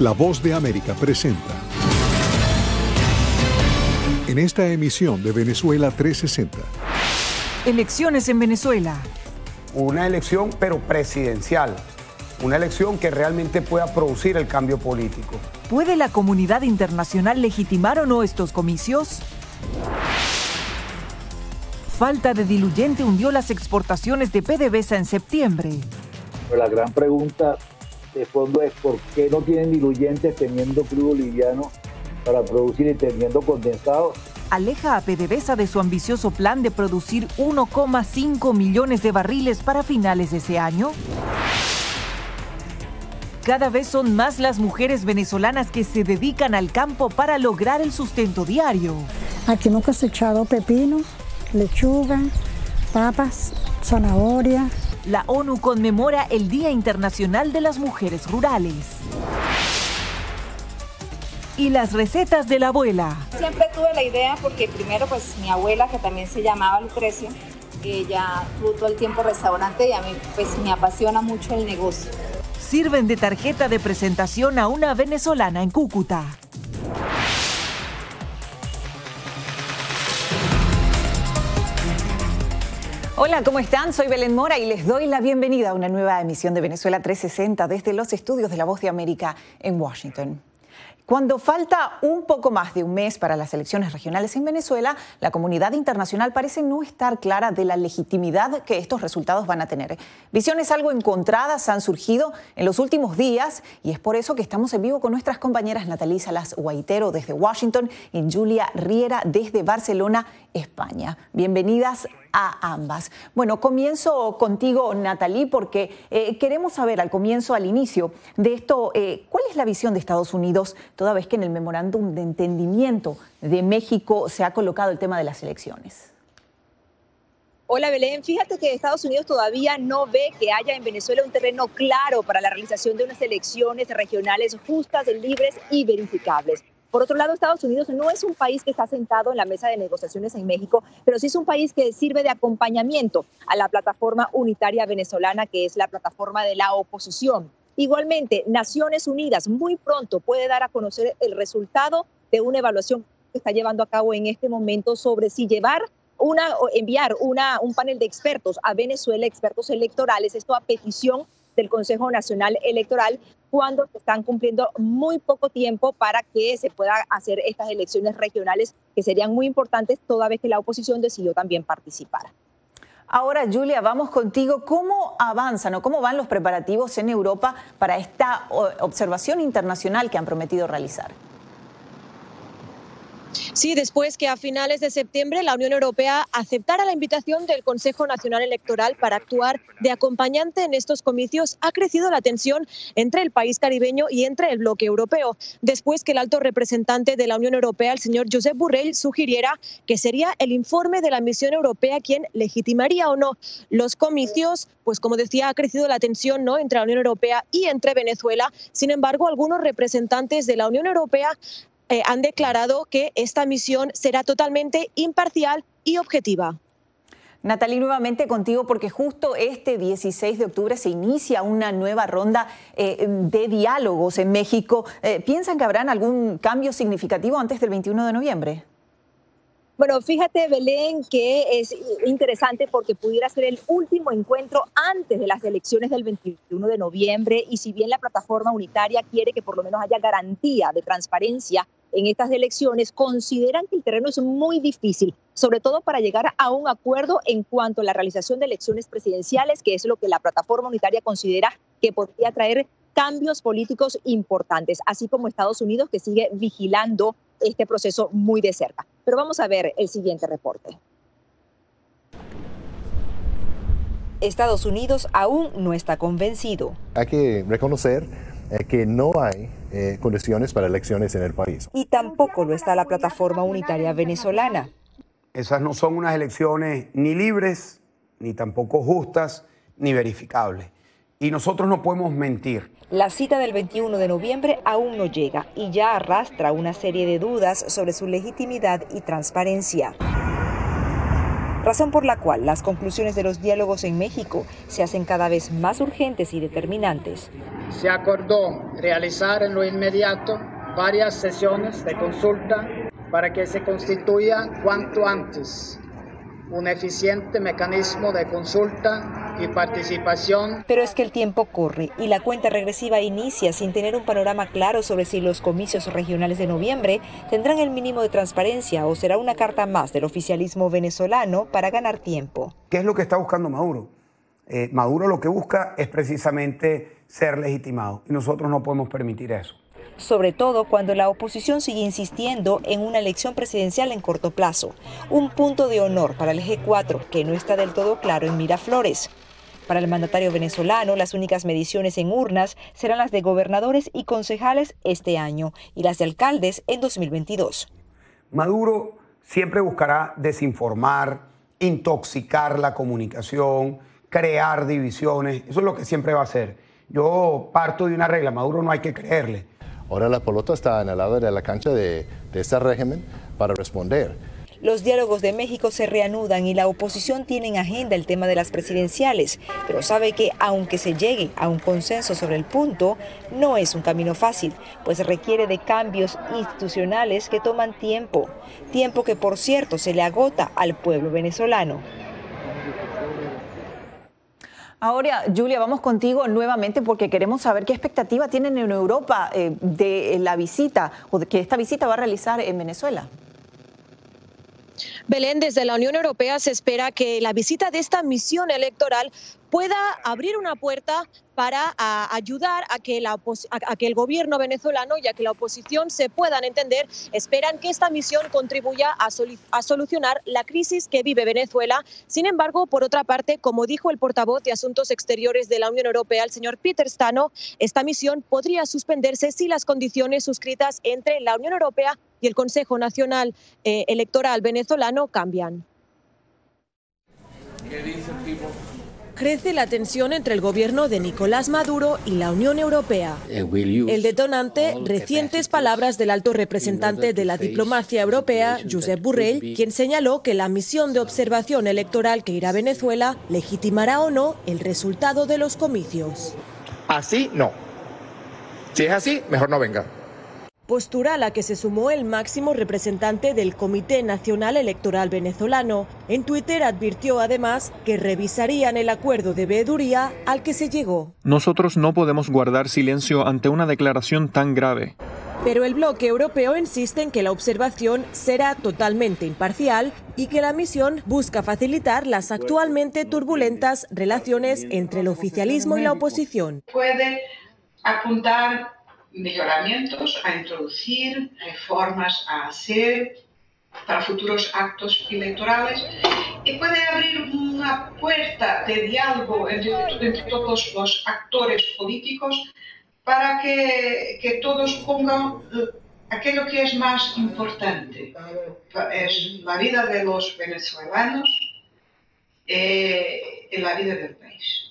La Voz de América presenta. En esta emisión de Venezuela 360. Elecciones en Venezuela. Una elección pero presidencial. Una elección que realmente pueda producir el cambio político. ¿Puede la comunidad internacional legitimar o no estos comicios? Falta de diluyente hundió las exportaciones de PDVSA en septiembre. La gran pregunta de fondo es por qué no tienen diluyentes teniendo crudo liviano para producir y teniendo condensado. Aleja a PDVSA de su ambicioso plan de producir 1,5 millones de barriles para finales de ese año. Cada vez son más las mujeres venezolanas que se dedican al campo para lograr el sustento diario. Aquí hemos cosechado pepino, lechuga, papas, zanahoria. La ONU conmemora el Día Internacional de las Mujeres Rurales. Y las recetas de la abuela. Siempre tuve la idea porque primero pues mi abuela que también se llamaba Lucrecia, ella tuvo todo el tiempo restaurante y a mí pues me apasiona mucho el negocio. Sirven de tarjeta de presentación a una venezolana en Cúcuta. Hola, ¿cómo están? Soy Belén Mora y les doy la bienvenida a una nueva emisión de Venezuela 360 desde los estudios de la Voz de América en Washington. Cuando falta un poco más de un mes para las elecciones regionales en Venezuela, la comunidad internacional parece no estar clara de la legitimidad que estos resultados van a tener. Visiones algo encontradas han surgido en los últimos días y es por eso que estamos en vivo con nuestras compañeras Natalí Salas Guaitero desde Washington y Julia Riera desde Barcelona, España. Bienvenidas a ambas. Bueno, comienzo contigo, Natalie, porque eh, queremos saber al comienzo, al inicio de esto, eh, ¿cuál es la visión de Estados Unidos, toda vez que en el memorándum de entendimiento de México se ha colocado el tema de las elecciones? Hola Belén, fíjate que Estados Unidos todavía no ve que haya en Venezuela un terreno claro para la realización de unas elecciones regionales justas, libres y verificables. Por otro lado, Estados Unidos no es un país que está sentado en la mesa de negociaciones en México, pero sí es un país que sirve de acompañamiento a la plataforma unitaria venezolana, que es la plataforma de la oposición. Igualmente, Naciones Unidas muy pronto puede dar a conocer el resultado de una evaluación que está llevando a cabo en este momento sobre si llevar una, enviar una, un panel de expertos a Venezuela, expertos electorales, esto a petición del Consejo Nacional Electoral cuando se están cumpliendo muy poco tiempo para que se pueda hacer estas elecciones regionales que serían muy importantes toda vez que la oposición decidió también participar. Ahora, Julia, vamos contigo. ¿Cómo avanzan o cómo van los preparativos en Europa para esta observación internacional que han prometido realizar? Sí, después que a finales de septiembre la Unión Europea aceptara la invitación del Consejo Nacional Electoral para actuar de acompañante en estos comicios, ha crecido la tensión entre el país caribeño y entre el bloque europeo, después que el alto representante de la Unión Europea, el señor Josep Borrell, sugiriera que sería el informe de la misión europea quien legitimaría o no los comicios, pues como decía, ha crecido la tensión ¿no? entre la Unión Europea y entre Venezuela. Sin embargo, algunos representantes de la Unión Europea eh, han declarado que esta misión será totalmente imparcial y objetiva. Natalie, nuevamente contigo porque justo este 16 de octubre se inicia una nueva ronda eh, de diálogos en México. Eh, ¿Piensan que habrán algún cambio significativo antes del 21 de noviembre? Bueno, fíjate, Belén, que es interesante porque pudiera ser el último encuentro antes de las elecciones del 21 de noviembre y si bien la plataforma unitaria quiere que por lo menos haya garantía de transparencia en estas elecciones, consideran que el terreno es muy difícil, sobre todo para llegar a un acuerdo en cuanto a la realización de elecciones presidenciales, que es lo que la plataforma unitaria considera que podría traer cambios políticos importantes, así como Estados Unidos que sigue vigilando este proceso muy de cerca. Pero vamos a ver el siguiente reporte. Estados Unidos aún no está convencido. Hay que reconocer eh, que no hay eh, condiciones para elecciones en el país. Y tampoco lo está la plataforma unitaria venezolana. Esas no son unas elecciones ni libres, ni tampoco justas, ni verificables. Y nosotros no podemos mentir. La cita del 21 de noviembre aún no llega y ya arrastra una serie de dudas sobre su legitimidad y transparencia. razón por la cual las conclusiones de los diálogos en México se hacen cada vez más urgentes y determinantes. Se acordó realizar en lo inmediato varias sesiones de consulta para que se constituya cuanto antes un eficiente mecanismo de consulta y participación. Pero es que el tiempo corre y la cuenta regresiva inicia sin tener un panorama claro sobre si los comicios regionales de noviembre tendrán el mínimo de transparencia o será una carta más del oficialismo venezolano para ganar tiempo. ¿Qué es lo que está buscando Maduro? Eh, Maduro lo que busca es precisamente ser legitimado y nosotros no podemos permitir eso sobre todo cuando la oposición sigue insistiendo en una elección presidencial en corto plazo, un punto de honor para el G4 que no está del todo claro en Miraflores. Para el mandatario venezolano, las únicas mediciones en urnas serán las de gobernadores y concejales este año y las de alcaldes en 2022. Maduro siempre buscará desinformar, intoxicar la comunicación, crear divisiones. Eso es lo que siempre va a hacer. Yo parto de una regla, Maduro no hay que creerle. Ahora la pelota está en el lado de la cancha de, de este régimen para responder. Los diálogos de México se reanudan y la oposición tiene en agenda el tema de las presidenciales, pero sabe que aunque se llegue a un consenso sobre el punto, no es un camino fácil, pues requiere de cambios institucionales que toman tiempo, tiempo que por cierto se le agota al pueblo venezolano. Ahora, Julia, vamos contigo nuevamente porque queremos saber qué expectativa tienen en Europa eh, de la visita o de que esta visita va a realizar en Venezuela. Belén, desde la Unión Europea se espera que la visita de esta misión electoral pueda abrir una puerta para ayudar a que, la a que el gobierno venezolano y a que la oposición se puedan entender. Esperan que esta misión contribuya a, a, solucionar la crisis que vive Venezuela. Sin embargo, por otra parte, como dijo el portavoz de Asuntos Exteriores de la Unión Europea, el señor Peter Stano, esta misión podría suspenderse si las condiciones suscritas entre la Unión Europea y el Consejo Nacional eh, Electoral venezolano cambian. ¿Qué dice el tipo? crece la tensión entre el gobierno de Nicolás Maduro y la Unión Europea. Eh, el detonante, recientes palabras del alto representante de la diplomacia europea, Josep Borrell, quien señaló que la misión de observación electoral que irá a Venezuela legitimará o no el resultado de los comicios. Así no. Si es así, mejor no venga postura a la que se sumó el máximo representante del Comité Nacional Electoral Venezolano. En Twitter advirtió además que revisarían el acuerdo de veeduría al que se llegó. Nosotros no podemos guardar silencio ante una declaración tan grave. Pero el bloque europeo insiste en que la observación será totalmente imparcial y que la misión busca facilitar las actualmente turbulentas relaciones entre el oficialismo y la oposición. Puede apuntar mejoramientos a introducir, reformas a hacer para futuros actos electorales y puede abrir una puerta de diálogo entre, todos los actores políticos para que, que, todos pongan aquello que es más importante, es la vida de los venezolanos eh, y la vida del país.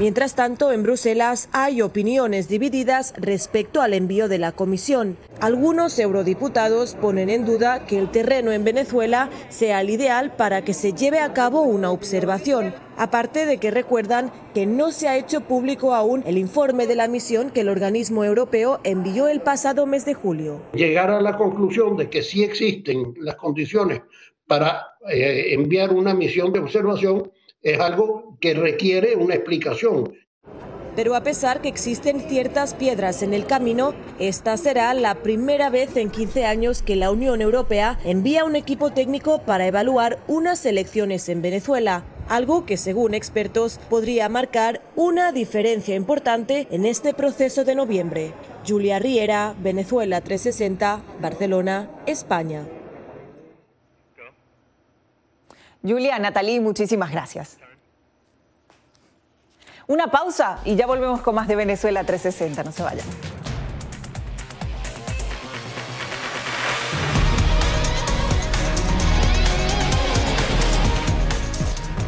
Mientras tanto, en Bruselas hay opiniones divididas respecto al envío de la comisión. Algunos eurodiputados ponen en duda que el terreno en Venezuela sea el ideal para que se lleve a cabo una observación, aparte de que recuerdan que no se ha hecho público aún el informe de la misión que el organismo europeo envió el pasado mes de julio. Llegar a la conclusión de que sí existen las condiciones para eh, enviar una misión de observación es algo que requiere una explicación. Pero a pesar que existen ciertas piedras en el camino, esta será la primera vez en 15 años que la Unión Europea envía un equipo técnico para evaluar unas elecciones en Venezuela, algo que según expertos podría marcar una diferencia importante en este proceso de noviembre. Julia Riera, Venezuela 360, Barcelona, España. Julia, Natalie, muchísimas gracias. Una pausa y ya volvemos con más de Venezuela 360. No se vayan.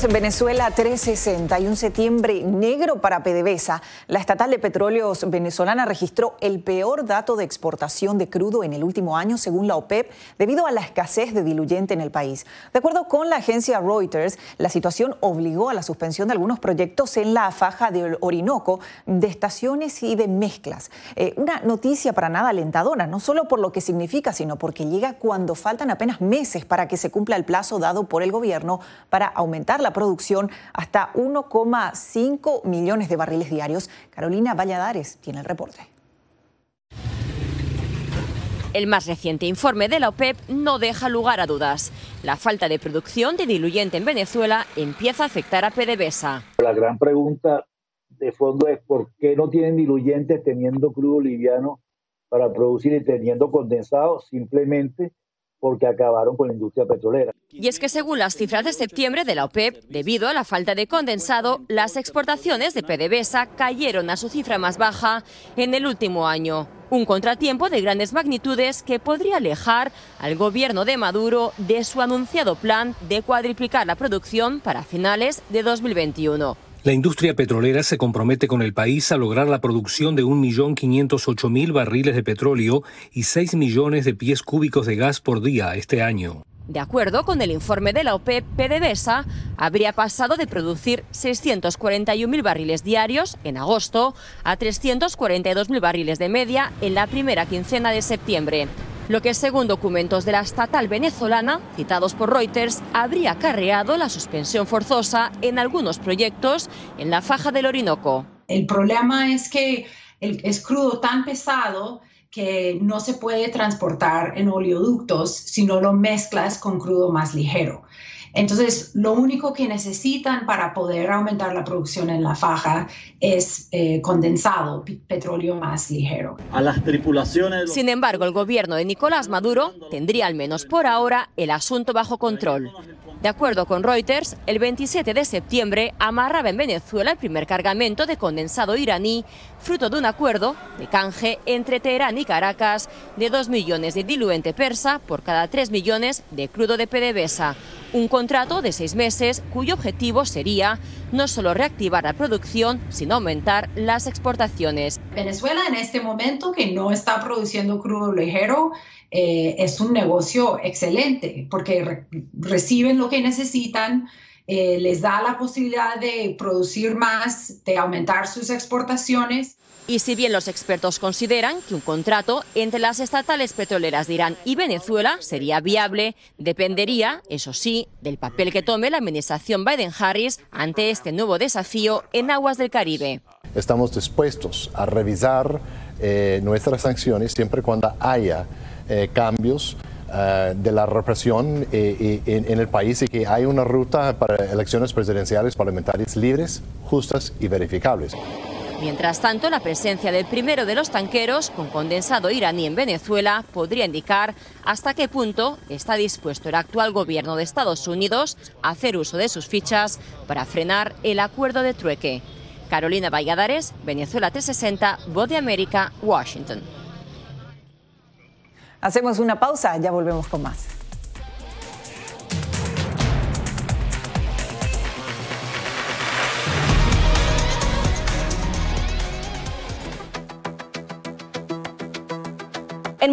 En Venezuela 360 y un septiembre negro para PDVSA. La estatal de petróleos venezolana registró el peor dato de exportación de crudo en el último año según la OPEP debido a la escasez de diluyente en el país. De acuerdo con la agencia Reuters, la situación obligó a la suspensión de algunos proyectos en la faja de Orinoco de estaciones y de mezclas. Eh, una noticia para nada alentadora, no solo por lo que significa, sino porque llega cuando faltan apenas meses para que se cumpla el plazo dado por el gobierno para aumentar la producción hasta 1,5 millones de barriles diarios. Carolina Valladares tiene el reporte. El más reciente informe de la OPEP no deja lugar a dudas. La falta de producción de diluyente en Venezuela empieza a afectar a PDVSA. La gran pregunta de fondo es por qué no tienen diluyentes teniendo crudo liviano para producir y teniendo condensado. Simplemente porque acabaron con la industria petrolera. Y es que según las cifras de septiembre de la OPEP, debido a la falta de condensado, las exportaciones de PDVSA cayeron a su cifra más baja en el último año. Un contratiempo de grandes magnitudes que podría alejar al gobierno de Maduro de su anunciado plan de cuadriplicar la producción para finales de 2021. La industria petrolera se compromete con el país a lograr la producción de 1.508.000 barriles de petróleo y 6 millones de pies cúbicos de gas por día este año. De acuerdo con el informe de la OPEP, PDVSA habría pasado de producir 641.000 barriles diarios en agosto a 342.000 barriles de media en la primera quincena de septiembre lo que según documentos de la estatal venezolana, citados por Reuters, habría acarreado la suspensión forzosa en algunos proyectos en la faja del Orinoco. El problema es que es crudo tan pesado que no se puede transportar en oleoductos si no lo mezclas con crudo más ligero. Entonces, lo único que necesitan para poder aumentar la producción en la faja es eh, condensado, petróleo más ligero. A las tripulaciones. Sin embargo, el gobierno de Nicolás Maduro tendría al menos por ahora el asunto bajo control. De acuerdo con Reuters, el 27 de septiembre amarraba en Venezuela el primer cargamento de condensado iraní, fruto de un acuerdo de canje entre Teherán y Caracas de 2 millones de diluente persa por cada 3 millones de crudo de PDVSA. Un contrato de seis meses cuyo objetivo sería no solo reactivar la producción, sino aumentar las exportaciones. Venezuela en este momento que no está produciendo crudo ligero, eh, es un negocio excelente porque reciben lo que necesitan eh, les da la posibilidad de producir más, de aumentar sus exportaciones. Y si bien los expertos consideran que un contrato entre las estatales petroleras de Irán y Venezuela sería viable, dependería, eso sí, del papel que tome la administración Biden-Harris ante este nuevo desafío en aguas del Caribe. Estamos dispuestos a revisar eh, nuestras sanciones siempre cuando haya eh, cambios eh, de la represión en, el país y que hay una ruta para elecciones presidenciales parlamentarias libres, justas y verificables. Mientras tanto, la presencia del primero de los tanqueros con condensado iraní en Venezuela podría indicar hasta qué punto está dispuesto el actual gobierno de Estados Unidos a hacer uso de sus fichas para frenar el acuerdo de trueque. Carolina Valladares, Venezuela 360, Voz de América, Washington. Hacemos una pausa, ya volvemos con más.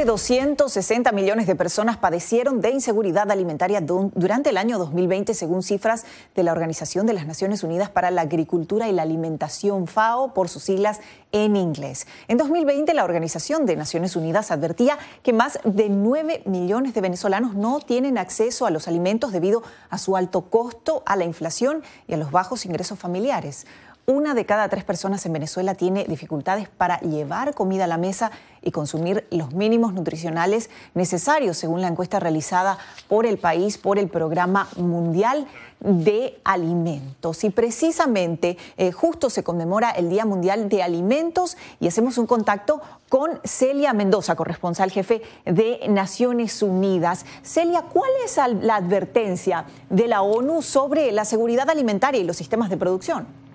De 260 millones de personas padecieron de inseguridad alimentaria durante el año 2020, según cifras de la Organización de las Naciones Unidas para la Agricultura y la Alimentación, FAO, por sus siglas en inglés. En 2020, la Organización de Naciones Unidas advertía que más de 9 millones de venezolanos no tienen acceso a los alimentos debido a su alto costo, a la inflación y a los bajos ingresos familiares. Una de cada tres personas en Venezuela tiene dificultades para llevar comida a la mesa y consumir los mínimos nutricionales necesarios, según la encuesta realizada por el país por el Programa Mundial de Alimentos. Y precisamente eh, justo se conmemora el Día Mundial de Alimentos y hacemos un contacto con Celia Mendoza, corresponsal jefe de Naciones Unidas. Celia, ¿cuál es la advertencia de la ONU sobre la seguridad alimentaria y los sistemas de producción?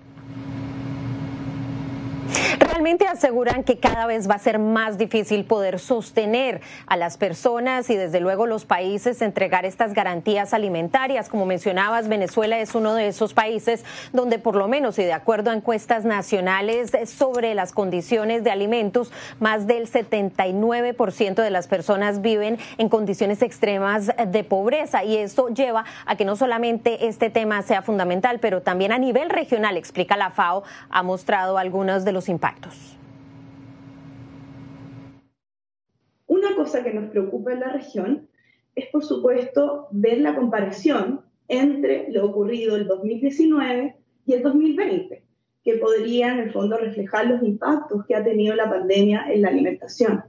Realmente aseguran que cada vez va a ser más difícil poder sostener a las personas y desde luego los países entregar estas garantías alimentarias. Como mencionabas, Venezuela es uno de esos países donde por lo menos y de acuerdo a encuestas nacionales sobre las condiciones de alimentos, más del 79% de las personas viven en condiciones extremas de pobreza y esto lleva a que no solamente este tema sea fundamental, pero también a nivel regional, explica la FAO, ha mostrado algunos de los impactos. Una cosa que nos preocupa en la región es, por supuesto, ver la comparación entre lo ocurrido el 2019 y el 2020, que podría en el fondo reflejar los impactos que ha tenido la pandemia en la alimentación.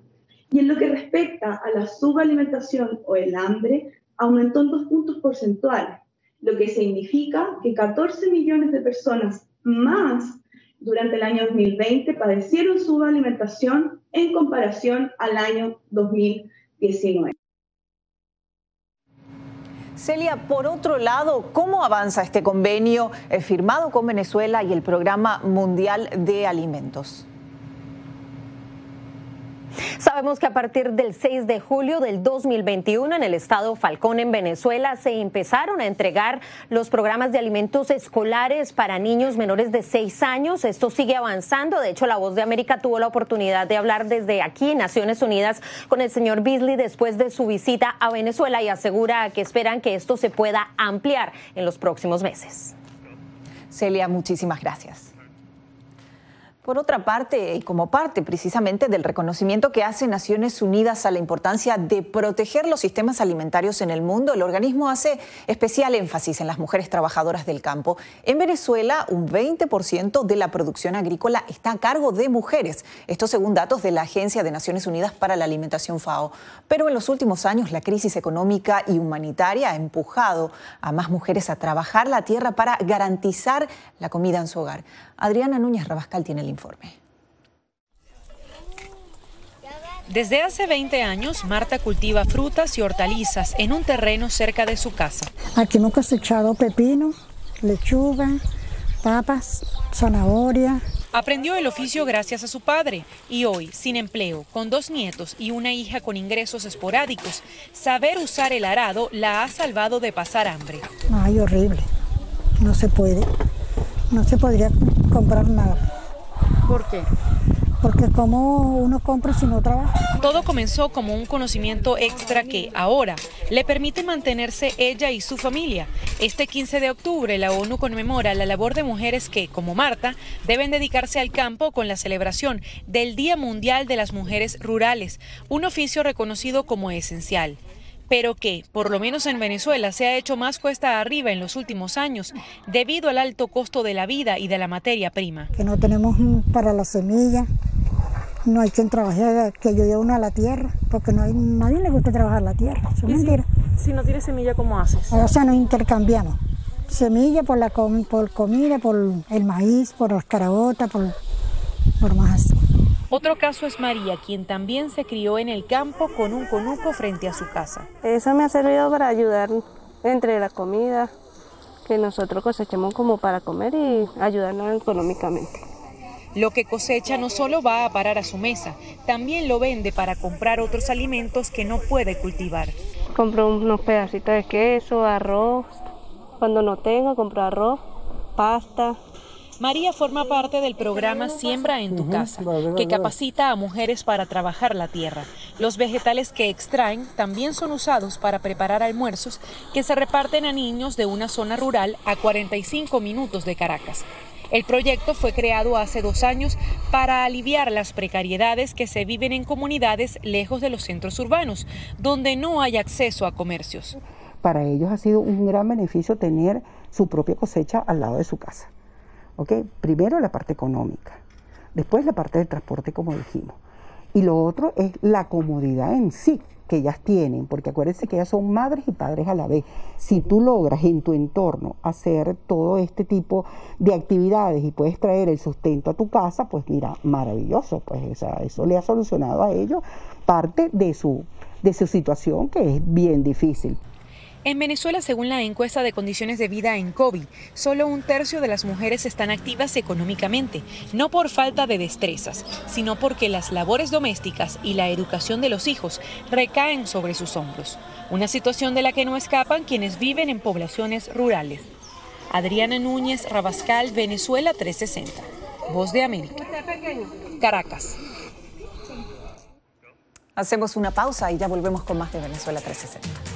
Y en lo que respecta a la subalimentación o el hambre, aumentó en dos puntos porcentuales, lo que significa que 14 millones de personas más durante el año 2020 padecieron subalimentación en comparación al año 2019. Celia, por otro lado, ¿cómo avanza este convenio eh, firmado con Venezuela y el Programa Mundial de Alimentos? Sabemos que a partir del 6 de julio del 2021 en el estado Falcón en Venezuela se empezaron a entregar los programas de alimentos escolares para niños menores de 6 años. Esto sigue avanzando. De hecho, la Voz de América tuvo la oportunidad de hablar desde aquí Naciones Unidas con el señor Beasley después de su visita a Venezuela y asegura que esperan que esto se pueda ampliar en los próximos meses. Celia, muchísimas gracias. Por otra parte, y como parte precisamente del reconocimiento que hace Naciones Unidas a la importancia de proteger los sistemas alimentarios en el mundo, el organismo hace especial énfasis en las mujeres trabajadoras del campo. En Venezuela, un 20% de la producción agrícola está a cargo de mujeres, esto según datos de la Agencia de Naciones Unidas para la Alimentación FAO. Pero en los últimos años, la crisis económica y humanitaria ha empujado a más mujeres a trabajar la tierra para garantizar la comida en su hogar. Adriana Núñez Rabascal tiene el informe. Desde hace 20 años, Marta cultiva frutas y hortalizas en un terreno cerca de su casa. Aquí hemos cosechado pepino, lechuga, papas, zanahoria. Aprendió el oficio gracias a su padre y hoy, sin empleo, con dos nietos y una hija con ingresos esporádicos, saber usar el arado la ha salvado de pasar hambre. Ay, horrible. No se puede no se podría comprar nada. ¿Por qué? Porque como uno compra si no trabaja. Todo comenzó como un conocimiento extra que ahora le permite mantenerse ella y su familia. Este 15 de octubre la ONU conmemora la labor de mujeres que, como Marta, deben dedicarse al campo con la celebración del Día Mundial de las Mujeres Rurales, un oficio reconocido como esencial pero que, por lo menos en Venezuela, se ha hecho más cuesta arriba en los últimos años debido al alto costo de la vida y de la materia prima. Que no tenemos para la semilla, no hay quien trabaje, que ayude uno a la tierra, porque no hay, nadie le gusta trabajar la tierra, es mentira. Si, no tienes semilla, ¿cómo haces? O sea, nos intercambiamos. Semilla por la por comida, por el maíz, por las carabotas, por, por más así. Otro caso es María, quien también se crió en el campo con un conuco frente a su casa. Eso me ha servido para ayudar entre la comida que nosotros cosechamos como para comer y ayudarnos económicamente. Lo que cosecha no solo va a parar a su mesa, también lo vende para comprar otros alimentos que no puede cultivar. Compro unos pedacitos de queso, arroz. Cuando no tengo, compro arroz, pasta, María forma parte del programa Siembra en tu casa, que capacita a mujeres para trabajar la tierra. Los vegetales que extraen también son usados para preparar almuerzos que se reparten a niños de una zona rural a 45 minutos de Caracas. El proyecto fue creado hace dos años para aliviar las precariedades que se viven en comunidades lejos de los centros urbanos, donde no hay acceso a comercios. Para ellos ha sido un gran beneficio tener su propia cosecha al lado de su casa. Primero la parte económica, después la parte del transporte, como dijimos. Y lo otro es la comodidad en sí que ellas tienen, porque acuérdense que ellas son madres y padres a la vez. Si tú logras en tu entorno hacer todo este tipo de actividades y puedes traer el sustento a tu casa, pues mira, maravilloso, pues eso le ha solucionado a ellos parte de su, de su situación que es bien difícil. En Venezuela, según la encuesta de condiciones de vida en COVID, solo un tercio de las mujeres están activas económicamente, no por falta de destrezas, sino porque las labores domésticas y la educación de los hijos recaen sobre sus hombros, una situación de la que no escapan quienes viven en poblaciones rurales. Adriana Núñez Rabascal, Venezuela 360. Voz de América. Caracas. Hacemos una pausa y ya volvemos con más de Venezuela 360.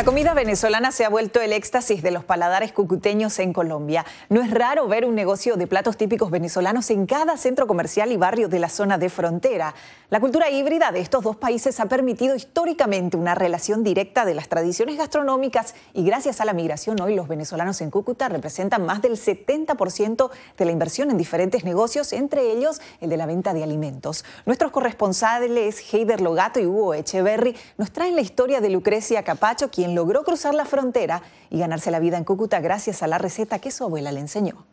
La comida venezolana se ha vuelto el éxtasis de los paladares cucuteños en Colombia. No es raro ver un negocio de platos típicos venezolanos en cada centro comercial y barrio de la zona de frontera. La cultura híbrida de estos dos países ha permitido históricamente una relación directa de las tradiciones gastronómicas y gracias a la migración hoy los venezolanos en Cúcuta representan más del 70% de la inversión en diferentes negocios, entre ellos el de la venta de alimentos. Nuestros corresponsales Heider Logato y Hugo Echeverry nos traen la historia de Lucrecia Capacho, quien logró cruzar la frontera y ganarse la vida en Cúcuta gracias a la receta que su abuela le enseñó.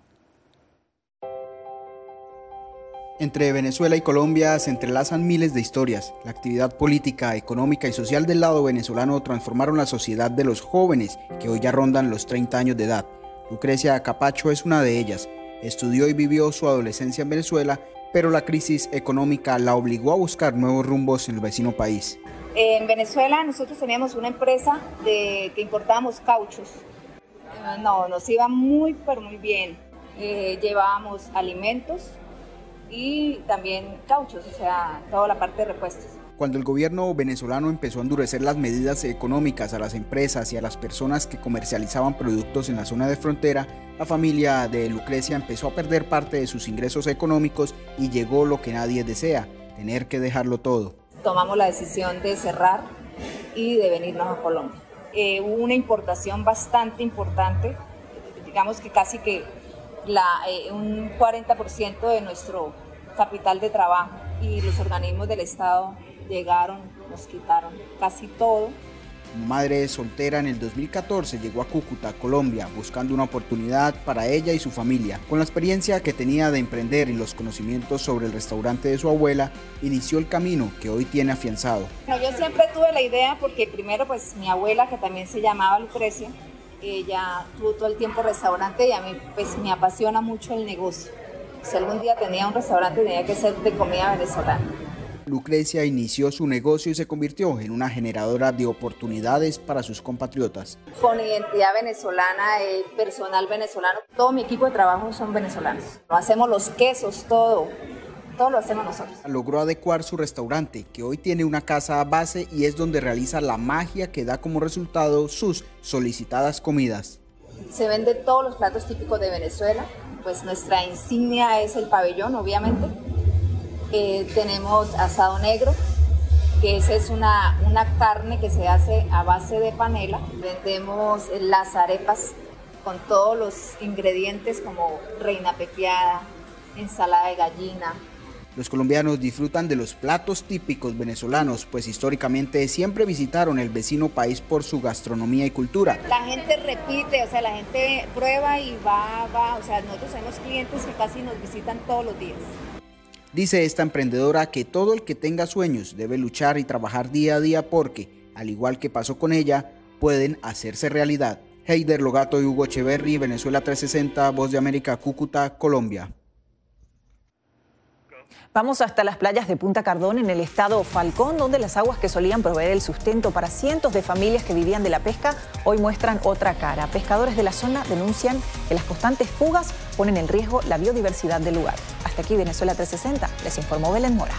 Entre Venezuela y Colombia se entrelazan miles de historias. La actividad política, económica y social del lado venezolano transformaron la sociedad de los jóvenes que hoy ya rondan los 30 años de edad. Lucrecia Capacho es una de ellas. Estudió y vivió su adolescencia en Venezuela, pero la crisis económica la obligó a buscar nuevos rumbos en el vecino país. En Venezuela nosotros teníamos una empresa de que importábamos cauchos. No, nos iba muy, pero muy bien. Eh, llevábamos alimentos y también cauchos, o sea, toda la parte de repuestos. Cuando el gobierno venezolano empezó a endurecer las medidas económicas a las empresas y a las personas que comercializaban productos en la zona de frontera, la familia de Lucrecia empezó a perder parte de sus ingresos económicos y llegó lo que nadie desea, tener que dejarlo todo tomamos la decisión de cerrar y de venirnos a Colombia. Eh, hubo una importación bastante importante, digamos que casi que la, eh, un 40% de nuestro capital de trabajo y los organismos del Estado llegaron, nos quitaron casi todo madre soltera en el 2014 llegó a Cúcuta, Colombia, buscando una oportunidad para ella y su familia. Con la experiencia que tenía de emprender y los conocimientos sobre el restaurante de su abuela, inició el camino que hoy tiene afianzado. yo siempre tuve la idea porque primero pues mi abuela que también se llamaba Lucrecia, ella tuvo todo el tiempo restaurante y a mí pues me apasiona mucho el negocio. Si algún día tenía un restaurante tenía que ser de comida venezolana. Lucrecia inició su negocio y se convirtió en una generadora de oportunidades para sus compatriotas. Con identidad venezolana, el personal venezolano, todo mi equipo de trabajo son venezolanos. Hacemos los quesos, todo. Todo lo hacemos nosotros. Logró adecuar su restaurante, que hoy tiene una casa base y es donde realiza la magia que da como resultado sus solicitadas comidas. Se vende todos los platos típicos de Venezuela, pues nuestra insignia es el pabellón, obviamente eh, tenemos asado negro, que esa es una, una carne que se hace a base de panela. Vendemos las arepas con todos los ingredientes como reina pepiada, ensalada de gallina. Los colombianos disfrutan de los platos típicos venezolanos, pues históricamente siempre visitaron el vecino país por su gastronomía y cultura. La gente repite, o sea, la gente prueba y va, va, o sea, nosotros tenemos clientes que casi nos visitan todos los días. Dice esta emprendedora que todo el que tenga sueños debe luchar y trabajar día a día porque, al igual que pasó con ella, pueden hacerse realidad. Heider Logato y Hugo Echeverry, Venezuela 360, Voz de América, Cúcuta, Colombia. Vamos hasta las playas de Punta Cardón en el estado Falcón, donde las aguas que solían proveer el sustento para cientos de familias que vivían de la pesca hoy muestran otra cara. Pescadores de la zona denuncian que las constantes fugas ponen en riesgo la biodiversidad del lugar. Hasta aquí Venezuela 360, les informó Belén Mora.